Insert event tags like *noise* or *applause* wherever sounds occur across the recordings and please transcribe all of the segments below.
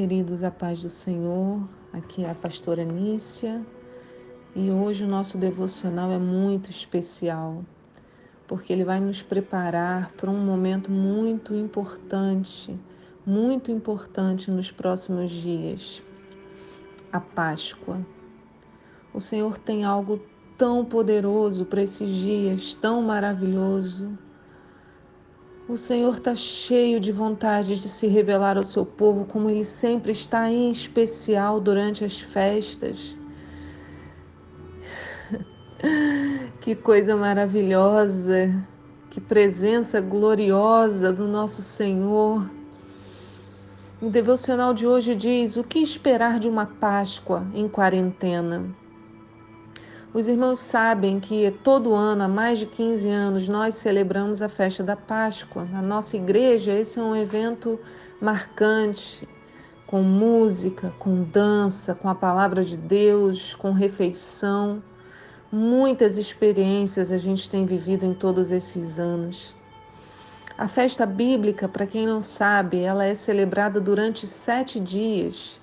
Queridos, a paz do Senhor, aqui é a pastora Nícia. E hoje o nosso devocional é muito especial, porque ele vai nos preparar para um momento muito importante, muito importante nos próximos dias a Páscoa. O Senhor tem algo tão poderoso para esses dias, tão maravilhoso o Senhor está cheio de vontade de se revelar ao seu povo, como ele sempre está, em especial durante as festas. *laughs* que coisa maravilhosa, que presença gloriosa do nosso Senhor. O devocional de hoje diz: O que esperar de uma Páscoa em quarentena? Os irmãos sabem que todo ano, há mais de 15 anos, nós celebramos a festa da Páscoa. Na nossa igreja, esse é um evento marcante, com música, com dança, com a palavra de Deus, com refeição. Muitas experiências a gente tem vivido em todos esses anos. A festa bíblica, para quem não sabe, ela é celebrada durante sete dias.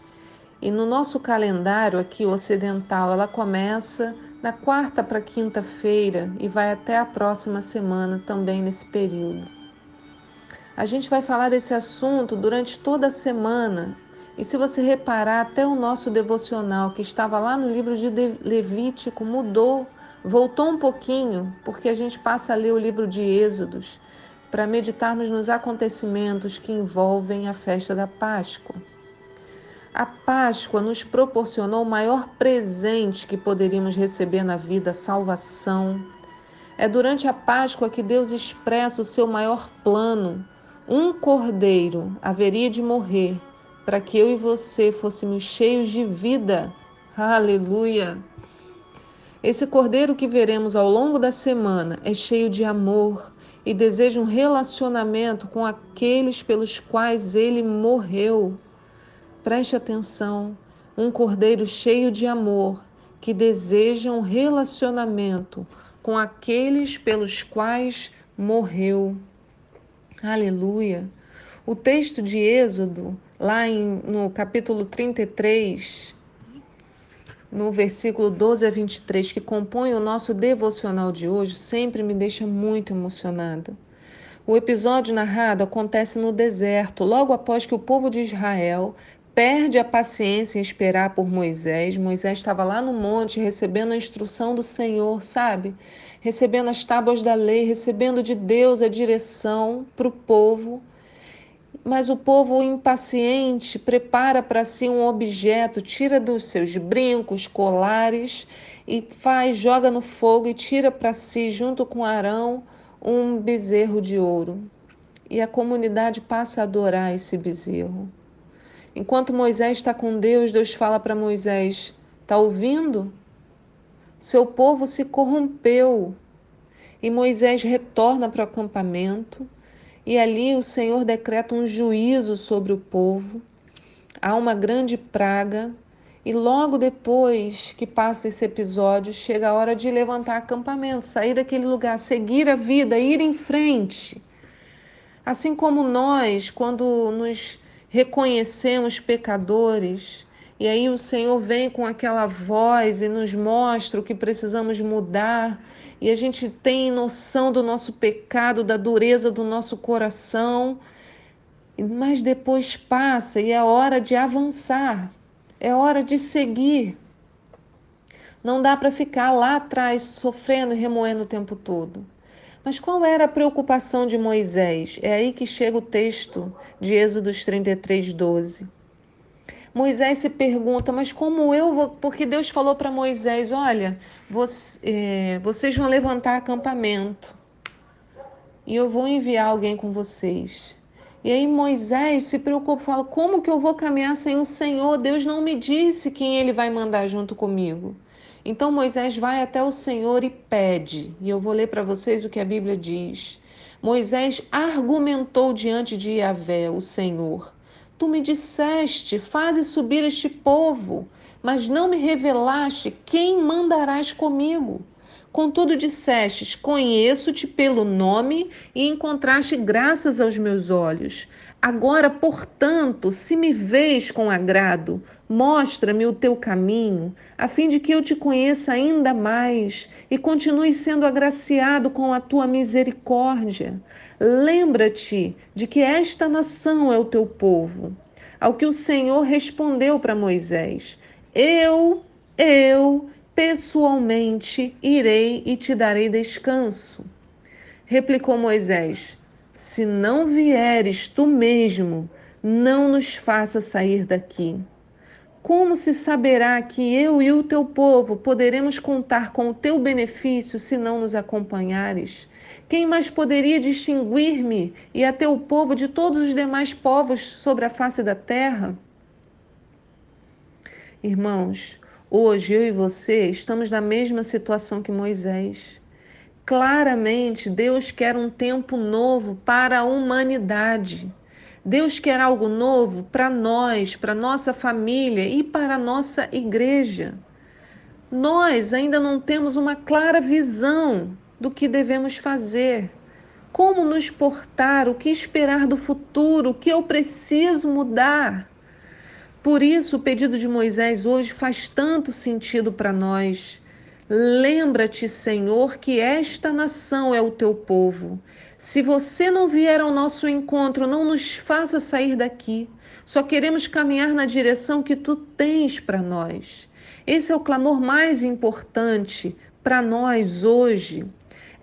E no nosso calendário aqui ocidental, ela começa na quarta para quinta-feira e vai até a próxima semana também nesse período. A gente vai falar desse assunto durante toda a semana. E se você reparar, até o nosso devocional, que estava lá no livro de Levítico, mudou, voltou um pouquinho, porque a gente passa a ler o livro de Êxodos para meditarmos nos acontecimentos que envolvem a festa da Páscoa. A Páscoa nos proporcionou o maior presente que poderíamos receber na vida, salvação. É durante a Páscoa que Deus expressa o seu maior plano. Um cordeiro haveria de morrer para que eu e você fôssemos cheios de vida. Aleluia! Esse cordeiro que veremos ao longo da semana é cheio de amor e deseja um relacionamento com aqueles pelos quais ele morreu. Preste atenção, um cordeiro cheio de amor que deseja um relacionamento com aqueles pelos quais morreu. Aleluia. O texto de Êxodo, lá em, no capítulo 33, no versículo 12 a 23, que compõe o nosso devocional de hoje, sempre me deixa muito emocionada. O episódio narrado acontece no deserto, logo após que o povo de Israel perde a paciência em esperar por Moisés. Moisés estava lá no monte recebendo a instrução do Senhor, sabe? Recebendo as tábuas da lei, recebendo de Deus a direção para o povo. Mas o povo impaciente prepara para si um objeto, tira dos seus brincos, colares e faz, joga no fogo e tira para si, junto com Arão, um bezerro de ouro. E a comunidade passa a adorar esse bezerro. Enquanto Moisés está com Deus, Deus fala para Moisés: Está ouvindo? Seu povo se corrompeu. E Moisés retorna para o acampamento, e ali o Senhor decreta um juízo sobre o povo. Há uma grande praga, e logo depois que passa esse episódio, chega a hora de levantar acampamento, sair daquele lugar, seguir a vida, ir em frente. Assim como nós, quando nos reconhecemos pecadores, e aí o Senhor vem com aquela voz e nos mostra o que precisamos mudar, e a gente tem noção do nosso pecado, da dureza do nosso coração, mas depois passa e é hora de avançar, é hora de seguir. Não dá para ficar lá atrás sofrendo e remoendo o tempo todo. Mas qual era a preocupação de Moisés? É aí que chega o texto de Êxodos 33, 12. Moisés se pergunta, mas como eu vou. Porque Deus falou para Moisés: olha, você, é, vocês vão levantar acampamento e eu vou enviar alguém com vocês. E aí Moisés se preocupa, fala: como que eu vou caminhar sem o Senhor? Deus não me disse quem ele vai mandar junto comigo. Então Moisés vai até o Senhor e pede, e eu vou ler para vocês o que a Bíblia diz. Moisés argumentou diante de Yahvé, o Senhor: Tu me disseste, faze subir este povo, mas não me revelaste quem mandarás comigo. Contudo, dissestes: Conheço-te pelo nome e encontraste graças aos meus olhos. Agora, portanto, se me vês com agrado, mostra-me o teu caminho, a fim de que eu te conheça ainda mais e continue sendo agraciado com a tua misericórdia. Lembra-te de que esta nação é o teu povo. Ao que o Senhor respondeu para Moisés: Eu, eu, pessoalmente irei e te darei descanso. Replicou Moisés: se não vieres tu mesmo, não nos faça sair daqui. Como se saberá que eu e o teu povo poderemos contar com o teu benefício se não nos acompanhares? Quem mais poderia distinguir-me e a teu povo de todos os demais povos sobre a face da terra? Irmãos, hoje eu e você estamos na mesma situação que Moisés. Claramente, Deus quer um tempo novo para a humanidade. Deus quer algo novo para nós, para nossa família e para a nossa igreja. Nós ainda não temos uma clara visão do que devemos fazer, como nos portar, o que esperar do futuro, o que eu preciso mudar. Por isso, o pedido de Moisés hoje faz tanto sentido para nós. Lembra-te, Senhor, que esta nação é o teu povo. Se você não vier ao nosso encontro, não nos faça sair daqui. Só queremos caminhar na direção que tu tens para nós. Esse é o clamor mais importante para nós hoje.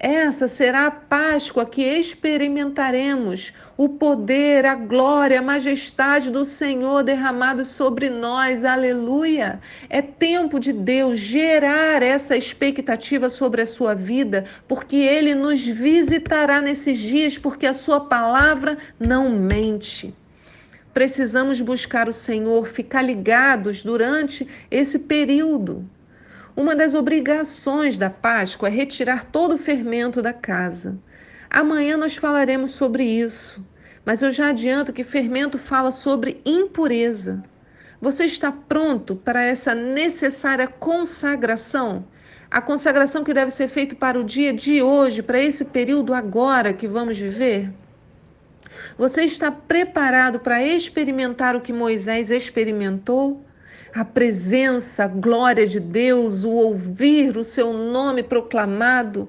Essa será a Páscoa que experimentaremos o poder, a glória, a majestade do Senhor derramados sobre nós. Aleluia! É tempo de Deus gerar essa expectativa sobre a sua vida, porque ele nos visitará nesses dias, porque a sua palavra não mente. Precisamos buscar o Senhor, ficar ligados durante esse período. Uma das obrigações da Páscoa é retirar todo o fermento da casa. Amanhã nós falaremos sobre isso, mas eu já adianto que fermento fala sobre impureza. Você está pronto para essa necessária consagração? A consagração que deve ser feita para o dia de hoje, para esse período agora que vamos viver? Você está preparado para experimentar o que Moisés experimentou? A presença, a glória de Deus, o ouvir o seu nome proclamado.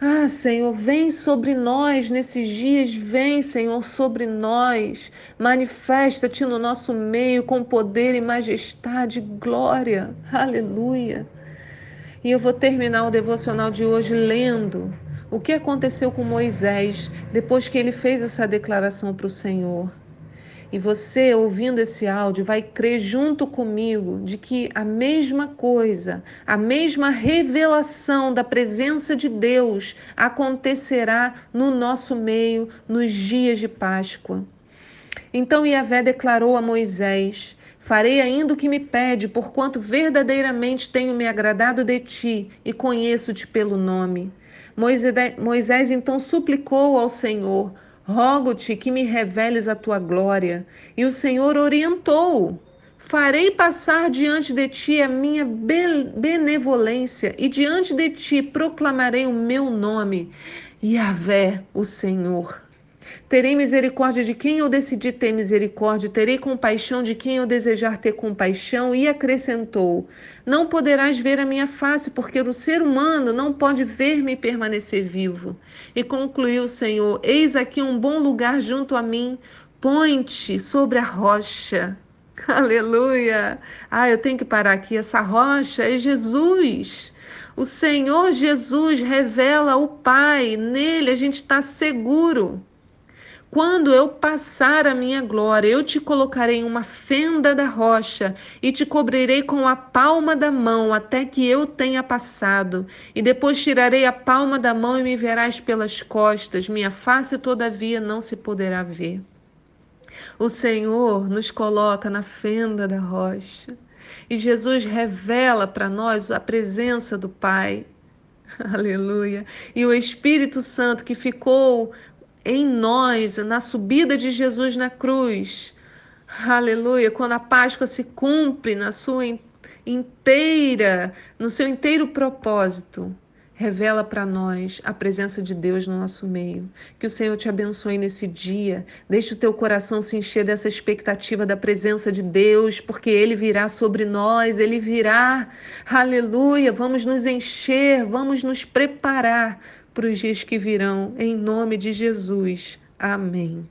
Ah, Senhor, vem sobre nós nesses dias, vem, Senhor, sobre nós. Manifesta-te no nosso meio com poder e majestade, glória. Aleluia. E eu vou terminar o devocional de hoje lendo o que aconteceu com Moisés depois que ele fez essa declaração para o Senhor. E você, ouvindo esse áudio, vai crer junto comigo de que a mesma coisa, a mesma revelação da presença de Deus acontecerá no nosso meio nos dias de Páscoa. Então Yahvé declarou a Moisés: Farei ainda o que me pede, porquanto verdadeiramente tenho me agradado de ti e conheço-te pelo nome. Moisés então suplicou ao Senhor: Rogo-te que me reveles a tua glória. E o Senhor orientou: Farei passar diante de ti a minha benevolência, e diante de ti proclamarei o meu nome, Yahvé, o Senhor. Terei misericórdia de quem eu decidi ter misericórdia, terei compaixão de quem eu desejar ter compaixão. E acrescentou: Não poderás ver a minha face, porque o ser humano não pode ver-me permanecer vivo. E concluiu o Senhor: Eis aqui um bom lugar junto a mim, põe-te sobre a rocha. *laughs* Aleluia! Ah, eu tenho que parar aqui. Essa rocha é Jesus. O Senhor Jesus revela o Pai, nele a gente está seguro. Quando eu passar a minha glória, eu te colocarei em uma fenda da rocha e te cobrirei com a palma da mão até que eu tenha passado. E depois tirarei a palma da mão e me verás pelas costas. Minha face, todavia, não se poderá ver. O Senhor nos coloca na fenda da rocha. E Jesus revela para nós a presença do Pai. *laughs* Aleluia. E o Espírito Santo que ficou em nós, na subida de Jesus na cruz. Aleluia, quando a Páscoa se cumpre na sua inteira, no seu inteiro propósito. Revela para nós a presença de Deus no nosso meio. Que o Senhor te abençoe nesse dia. Deixe o teu coração se encher dessa expectativa da presença de Deus, porque Ele virá sobre nós, Ele virá. Aleluia! Vamos nos encher, vamos nos preparar para os dias que virão, em nome de Jesus. Amém.